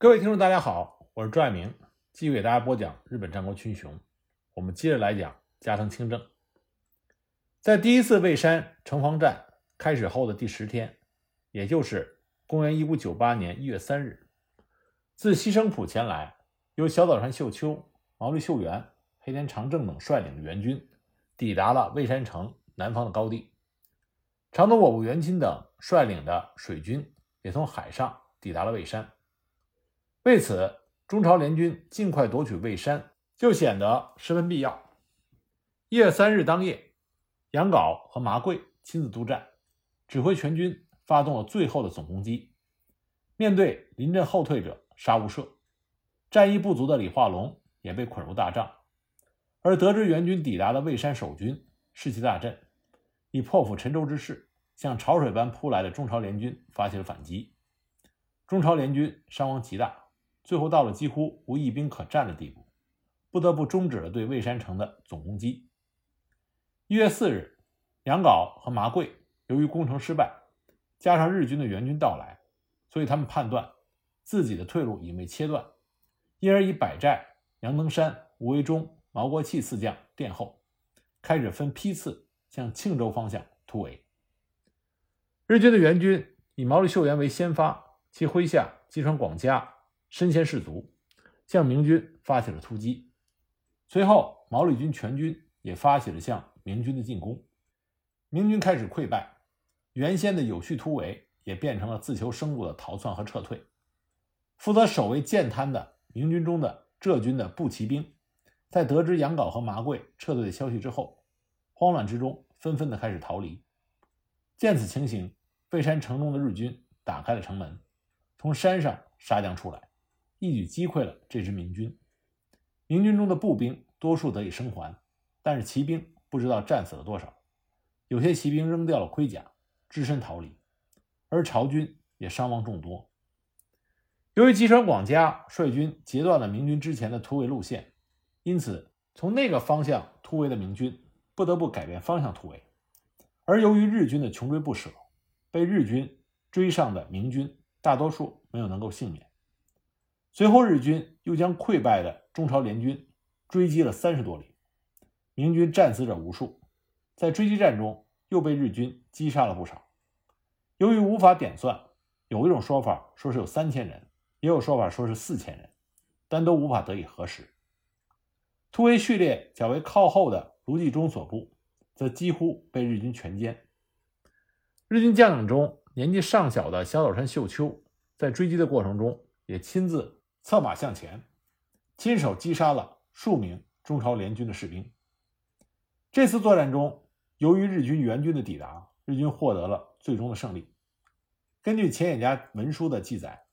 各位听众，大家好，我是朱爱明，继续给大家播讲日本战国群雄。我们接着来讲加藤清正。在第一次蔚山城防战开始后的第十天，也就是公元一五九八年一月三日，自西生浦前来，由小早川秀秋、毛利秀元、黑田长政等率领的援军，抵达了蔚山城南方的高地。长东我部元亲等率领的水军也从海上抵达了蔚山。为此，中朝联军尽快夺取蔚山就显得十分必要。一月三日当夜，杨镐和麻贵亲自督战，指挥全军发动了最后的总攻击。面对临阵后退者，杀无赦。战意不足的李化龙也被捆入大帐。而得知援军抵达的蔚山守军士气大振，以破釜沉舟之势向潮水般扑来的中朝联军发起了反击。中朝联军伤亡极大。最后到了几乎无一兵可战的地步，不得不终止了对蔚山城的总攻击。一月四日，杨镐和麻贵由于攻城失败，加上日军的援军到来，所以他们判断自己的退路已被切断，因而以百寨、杨登山、吴维忠、毛国器四将殿后，开始分批次向庆州方向突围。日军的援军以毛利秀元为先发，其麾下吉川广家。身先士卒，向明军发起了突击。随后，毛利军全军也发起了向明军的进攻。明军开始溃败，原先的有序突围也变成了自求生路的逃窜和撤退。负责守卫建滩的明军中的浙军的步骑兵，在得知杨镐和麻贵撤退的消息之后，慌乱之中纷纷的开始逃离。见此情形，蔚山城中的日军打开了城门，从山上杀将出来。一举击溃了这支明军，明军中的步兵多数得以生还，但是骑兵不知道战死了多少，有些骑兵扔掉了盔甲，只身逃离，而朝军也伤亡众多。由于吉川广家率军截断了明军之前的突围路线，因此从那个方向突围的明军不得不改变方向突围，而由于日军的穷追不舍，被日军追上的明军大多数没有能够幸免。随后，日军又将溃败的中朝联军追击了三十多里，明军战死者无数，在追击战中又被日军击杀了不少。由于无法点算，有一种说法说是有三千人，也有说法说是四千人，但都无法得以核实。突围序列较为靠后的卢继忠所部，则几乎被日军全歼。日军将领中年纪尚小的小岛山秀秋，在追击的过程中也亲自。策马向前，亲手击杀了数名中朝联军的士兵。这次作战中，由于日军援军的抵达，日军获得了最终的胜利。根据前野家文书的记载，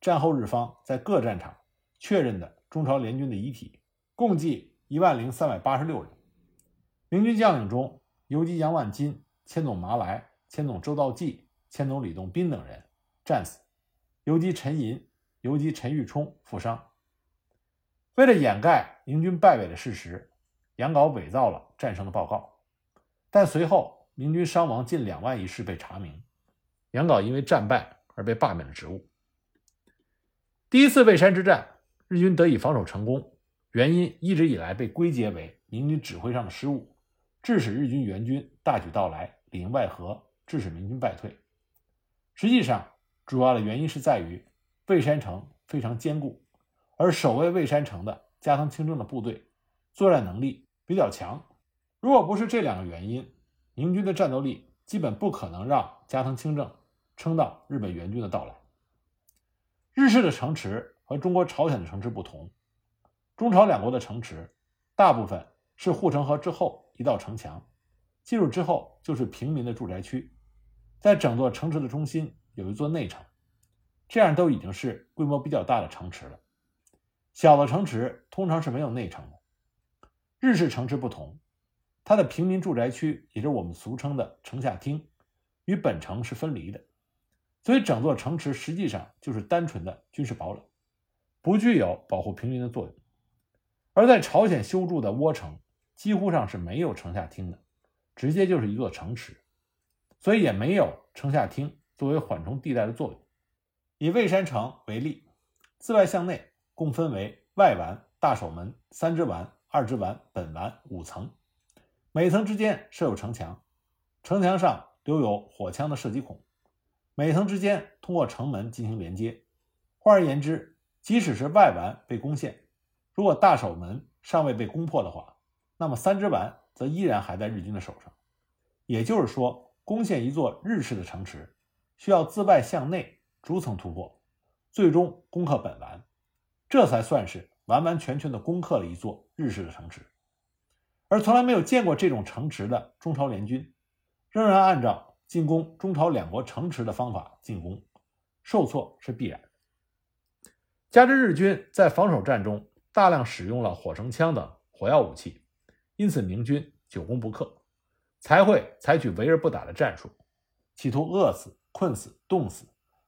战后日方在各战场确认的中朝联军的遗体共计一万零三百八十六人。明军将领中，游击杨万金、千总麻来、千总周道济、千总李洞宾等人战死，游击陈寅。游击陈玉冲负伤。为了掩盖明军败北的事实，杨镐伪造了战胜的报告。但随后明军伤亡近两万一事被查明，杨镐因为战败而被罢免了职务。第一次蔚山之战，日军得以防守成功，原因一直以来被归结为明军指挥上的失误，致使日军援军大举到来，里应外合，致使明军败退。实际上，主要的原因是在于。蔚山城非常坚固，而守卫蔚山城的加藤清正的部队作战能力比较强。如果不是这两个原因，明军的战斗力基本不可能让加藤清正撑到日本援军的到来。日式的城池和中国朝鲜的城池不同，中朝两国的城池大部分是护城河之后一道城墙，进入之后就是平民的住宅区，在整座城池的中心有一座内城。这样都已经是规模比较大的城池了。小的城池通常是没有内城的。日式城池不同，它的平民住宅区，也就是我们俗称的城下町，与本城是分离的，所以整座城池实际上就是单纯的军事堡垒，不具有保护平民的作用。而在朝鲜修筑的窝城，几乎上是没有城下町的，直接就是一座城池，所以也没有城下町作为缓冲地带的作用。以蔚山城为例，自外向内共分为外丸、大守门、三支丸、二支丸、本丸五层，每层之间设有城墙，城墙上留有火枪的射击孔，每层之间通过城门进行连接。换而言之，即使是外丸被攻陷，如果大守门尚未被攻破的话，那么三支丸则依然还在日军的手上。也就是说，攻陷一座日式的城池，需要自外向内逐层突破，最终攻克本丸，这才算是完完全全的攻克了一座日式的城池。而从来没有见过这种城池的中朝联军，仍然按照进攻中朝两国城池的方法进攻，受挫是必然。加之日军在防守战中大量使用了火绳枪等火药武器，因此明军久攻不克。才会采取围而不打的战术，企图饿死、困死、冻死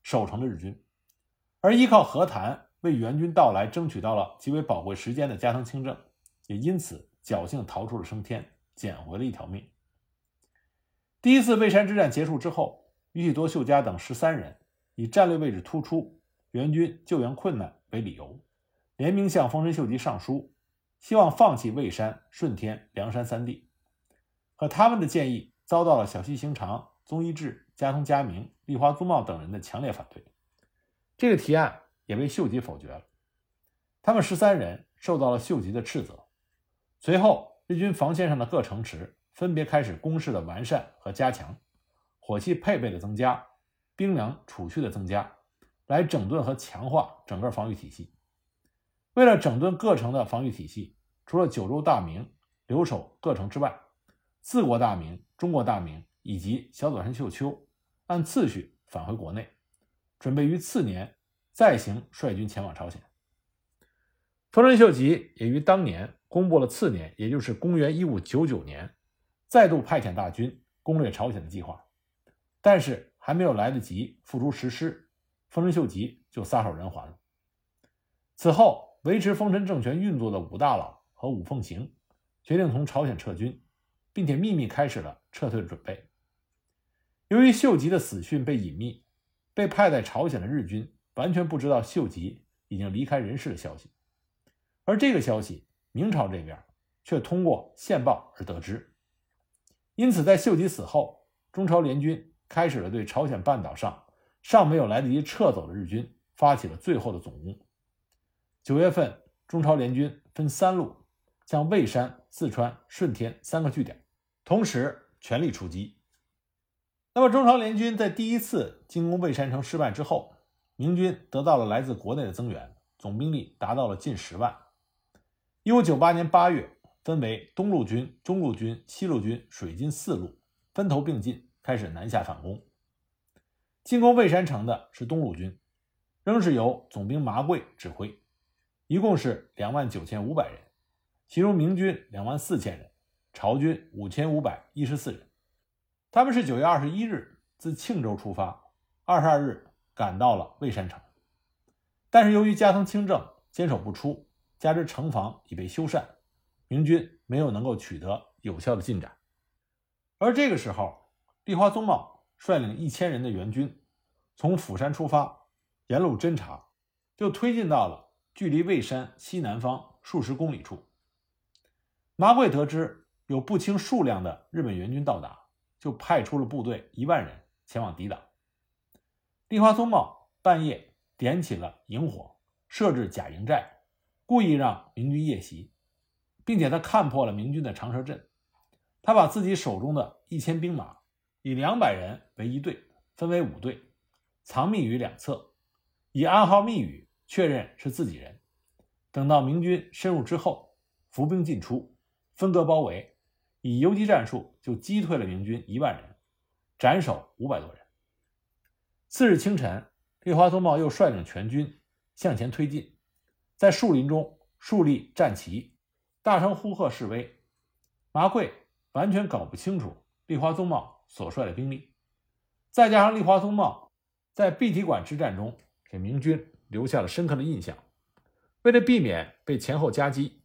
守城的日军，而依靠和谈为援军到来争取到了极为宝贵时间的加藤清正，也因此侥幸逃出了升天，捡回了一条命。第一次蔚山之战结束之后，宇喜多秀家等十三人以战略位置突出、援军救援困难为理由，联名向丰臣秀吉上书，希望放弃蔚山、顺天、梁山三地。可他们的建议遭到了小西行长、宗一志、加藤嘉明、立花宗茂等人的强烈反对，这个提案也被秀吉否决了。他们十三人受到了秀吉的斥责。随后，日军防线上的各城池分别开始攻势的完善和加强，火器配备的增加，兵粮储蓄的增加，来整顿和强化整个防御体系。为了整顿各城的防御体系，除了九州大名留守各城之外，四国大名、中国大名以及小佐山秀秋按次序返回国内，准备于次年再行率军前往朝鲜。丰臣秀吉也于当年公布了次年，也就是公元一五九九年，再度派遣大军攻略朝鲜的计划。但是还没有来得及付诸实施，丰臣秀吉就撒手人寰了。此后，维持丰臣政权运作的武大郎和武奉行决定从朝鲜撤军。并且秘密开始了撤退的准备。由于秀吉的死讯被隐秘，被派在朝鲜的日军完全不知道秀吉已经离开人世的消息。而这个消息，明朝这边却通过线报而得知。因此，在秀吉死后，中朝联军开始了对朝鲜半岛上尚没有来得及撤走的日军发起了最后的总攻。九月份，中朝联军分三路向蔚山、四川、顺天三个据点。同时全力出击。那么，中朝联军在第一次进攻蔚山城失败之后，明军得到了来自国内的增援，总兵力达到了近十万。一五九八年八月，分为东路军、中路军、西路军、水军四路，分头并进，开始南下反攻。进攻蔚山城的是东路军，仍是由总兵麻贵指挥，一共是两万九千五百人，其中明军两万四千人。朝军五千五百一十四人，他们是九月二十一日自庆州出发，二十二日赶到了蔚山城。但是由于加藤清正坚守不出，加之城防已被修缮，明军没有能够取得有效的进展。而这个时候，立花宗茂率领一千人的援军从釜山出发，沿路侦察，就推进到了距离蔚山西南方数十公里处。麻贵得知。有不清数量的日本援军到达，就派出了部队一万人前往抵挡。立花宗茂半夜点起了营火，设置假营寨，故意让明军夜袭，并且他看破了明军的长蛇阵。他把自己手中的一千兵马以两百人为一队，分为五队，藏匿于两侧，以暗号密语确认是自己人。等到明军深入之后，伏兵进出，分割包围。以游击战术就击退了明军一万人，斩首五百多人。次日清晨，立花宗茂又率领全军向前推进，在树林中树立战旗，大声呼喝示威。麻贵完全搞不清楚立花宗茂所率的兵力，再加上立花宗茂在碧提馆之战中给明军留下了深刻的印象，为了避免被前后夹击，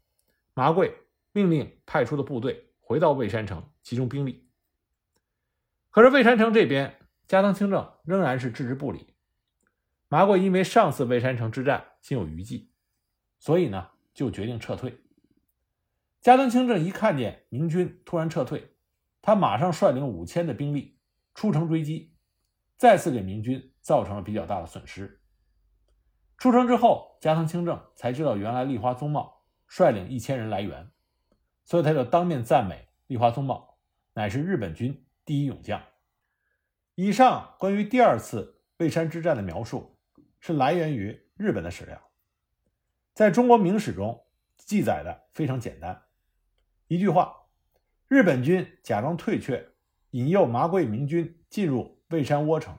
麻贵命令派出的部队。回到蔚山城，集中兵力。可是蔚山城这边，加藤清正仍然是置之不理。麻贵因为上次蔚山城之战心有余悸，所以呢就决定撤退。加藤清正一看见明军突然撤退，他马上率领五千的兵力出城追击，再次给明军造成了比较大的损失。出城之后，加藤清正才知道原来立花宗茂率领一千人来援，所以他就当面赞美立花宗茂乃是日本军第一勇将。以上关于第二次蔚山之战的描述。是来源于日本的史料，在中国明史中记载的非常简单，一句话：日本军假装退却，引诱麻贵明军进入蔚山窝城，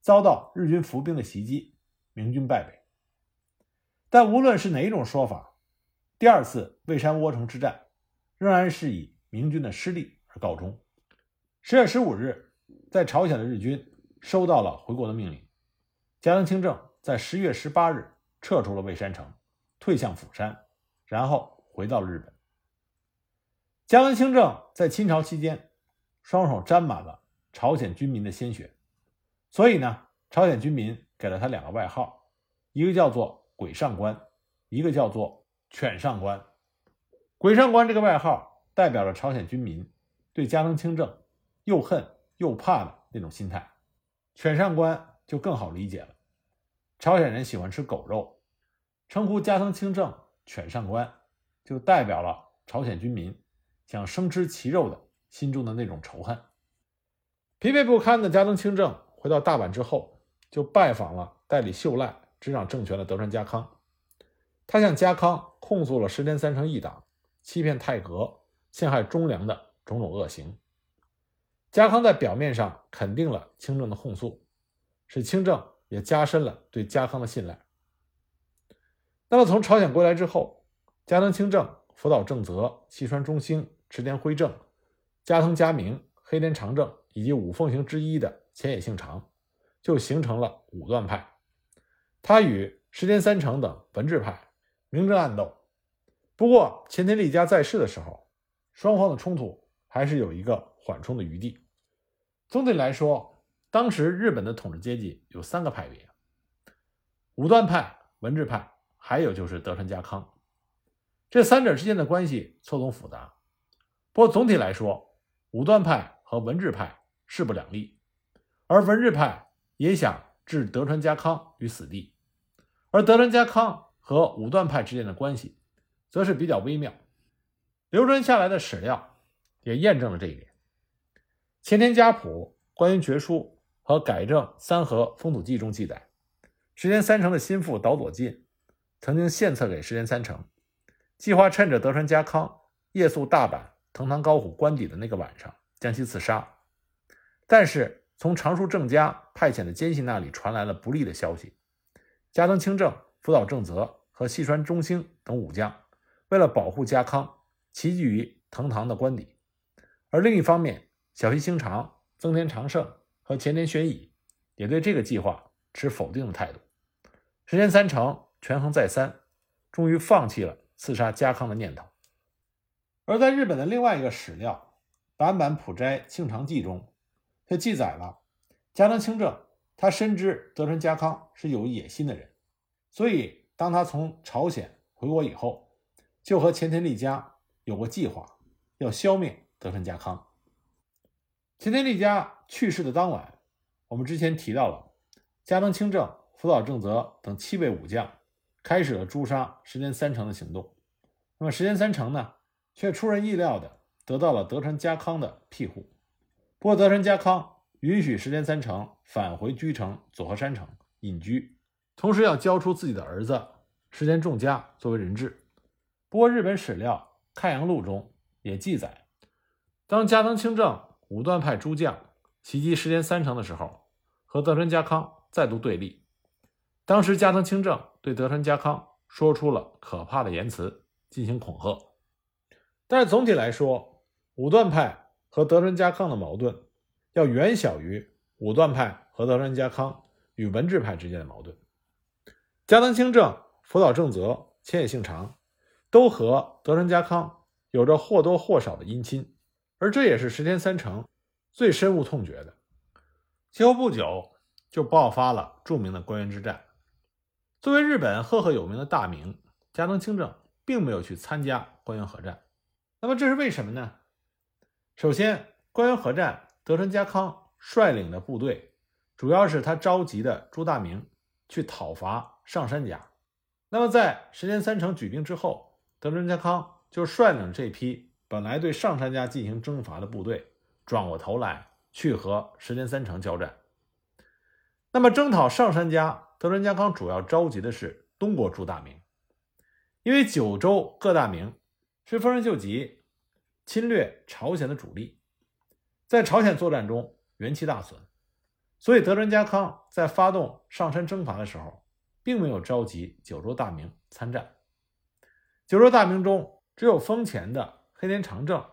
遭到日军伏兵的袭击，明军败北。但无论是哪一种说法，第二次蔚山窝城之战仍然是以明军的失利而告终。十月十五日，在朝鲜的日军收到了回国的命令。加藤清正在十月十八日撤出了蔚山城，退向釜山，然后回到了日本。加藤清正在清朝期间，双手沾满了朝鲜军民的鲜血，所以呢，朝鲜军民给了他两个外号，一个叫做“鬼上官”，一个叫做“犬上官”。鬼上官这个外号代表了朝鲜军民对加藤清正又恨又怕的那种心态，犬上官就更好理解了。朝鲜人喜欢吃狗肉，称呼加藤清正“犬上官”，就代表了朝鲜军民想生吃其肉的心中的那种仇恨。疲惫不堪的加藤清正回到大阪之后，就拜访了代理秀赖执掌政权的德川家康。他向家康控诉了石田三成一党欺骗太阁、陷害忠良的种种恶行。家康在表面上肯定了清正的控诉，使清正。也加深了对家康的信赖。那么，从朝鲜归来之后，加藤清正、福岛正则、细川忠兴、池田辉正、加藤嘉明、黑田长政以及五奉行之一的前野信长，就形成了武断派。他与石田三成等文治派明争暗斗。不过，前田利家在世的时候，双方的冲突还是有一个缓冲的余地。总体来说。当时日本的统治阶级有三个派别：武断派、文治派，还有就是德川家康。这三者之间的关系错综复杂。不过总体来说，武断派和文治派势不两立，而文治派也想置德川家康于死地，而德川家康和武断派之间的关系则是比较微妙。流传下来的史料也验证了这一点。前田家谱关于绝书。和改正三河封土记中记载，石田三成的心腹岛佐近曾经献策给石田三成，计划趁着德川家康夜宿大阪藤堂高虎官邸的那个晚上将其刺杀。但是从长树正家派遣的奸细那里传来了不利的消息，加藤清正、福岛正则和细川忠兴等武将为了保护家康，齐聚于藤堂的官邸。而另一方面，小西行长、增田长盛。和前田玄乙也对这个计划持否定的态度。石田三成权衡再三，终于放弃了刺杀家康的念头。而在日本的另外一个史料《坂坂浦斋庆长记》中，却记载了加藤清正，他深知德川家康是有野心的人，所以当他从朝鲜回国以后，就和前田利家有过计划，要消灭德川家康。前田利家。去世的当晚，我们之前提到了加藤清正、福岛正则等七位武将开始了诛杀石田三成的行动。那么石田三成呢，却出人意料的得到了德川家康的庇护。不过德川家康允许石田三成返回居城佐贺山城隐居，同时要交出自己的儿子石田重家作为人质。不过日本史料《太阳录》中也记载，当加藤清正武断派诸将。袭击石田三成的时候，和德川家康再度对立。当时加藤清正对德川家康说出了可怕的言辞，进行恐吓。但是总体来说，武断派和德川家康的矛盾要远小于武断派和德川家康与文治派之间的矛盾。加藤清正、福岛正则、千野幸长都和德川家康有着或多或少的姻亲，而这也是石田三成。最深恶痛绝的。其后不久，就爆发了著名的关原之战。作为日本赫赫有名的大名，加藤清正并没有去参加关原合战。那么这是为什么呢？首先，关原合战，德川家康率领的部队，主要是他召集的朱大明去讨伐上杉家。那么在石田三成举兵之后，德川家康就率领这批本来对上杉家进行征伐的部队，转过头来去和石田三成交战。那么征讨上杉家，德川家康主要召集的是东国诸大明，因为九州各大名是丰臣秀吉侵略朝鲜的主力，在朝鲜作战中元气大损，所以德川家康在发动上山征伐的时候，并没有召集九州大名参战。九州大名中，只有丰前的黑田长政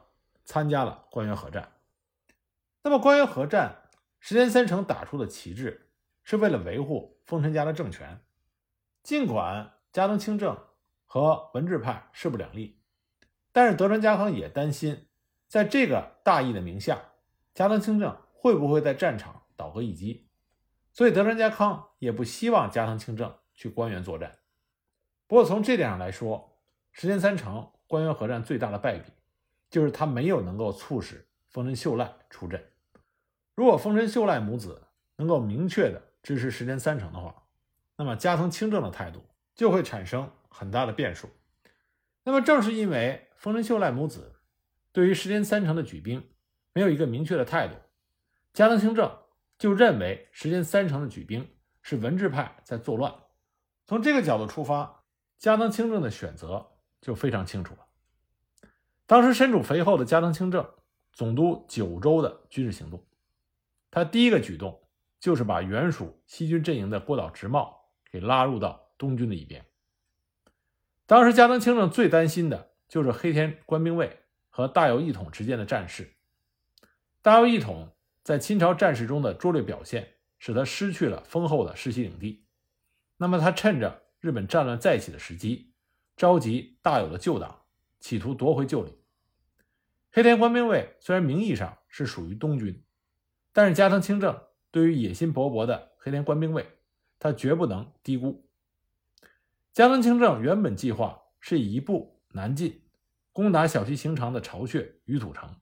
参加了关原合战。那么关原合战，石田三成打出的旗帜。是为了维护丰臣家的政权，尽管加藤清正和文治派势不两立，但是德川家康也担心，在这个大义的名下，加藤清正会不会在战场倒戈一击，所以德川家康也不希望加藤清正去关原作战。不过从这点上来说，石田三成关原合战最大的败笔，就是他没有能够促使丰臣秀赖出阵。如果丰臣秀赖母子能够明确的。支持石田三成的话，那么加藤清正的态度就会产生很大的变数。那么正是因为丰臣秀赖母子对于石田三成的举兵没有一个明确的态度，加藤清正就认为石田三成的举兵是文治派在作乱。从这个角度出发，加藤清正的选择就非常清楚了。当时身处肥后的加藤清正总督九州的军事行动，他第一个举动。就是把原属西军阵营的郭岛直茂给拉入到东军的一边。当时加藤清正最担心的就是黑田官兵卫和大友义统之间的战事。大友义统在清朝战事中的拙劣表现，使他失去了丰厚的世袭领地。那么他趁着日本战乱再起的时机，召集大友的旧党，企图夺回旧领。黑田官兵卫虽然名义上是属于东军，但是加藤清正。对于野心勃勃的黑田官兵卫，他绝不能低估。加藤清正原本计划是以一部南进，攻打小西行长的巢穴与土城，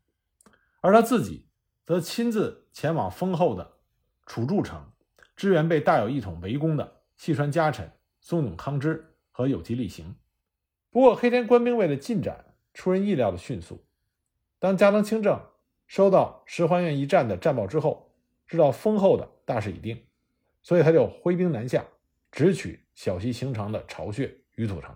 而他自己则亲自前往丰厚的楚筑城，支援被大有一统围攻的细川家臣松永康之和有吉利行。不过，黑田官兵为了进展出人意料的迅速。当加藤清正收到石环院一战的战报之后，知道丰厚的大势已定，所以他就挥兵南下，直取小西行长的巢穴鱼土城。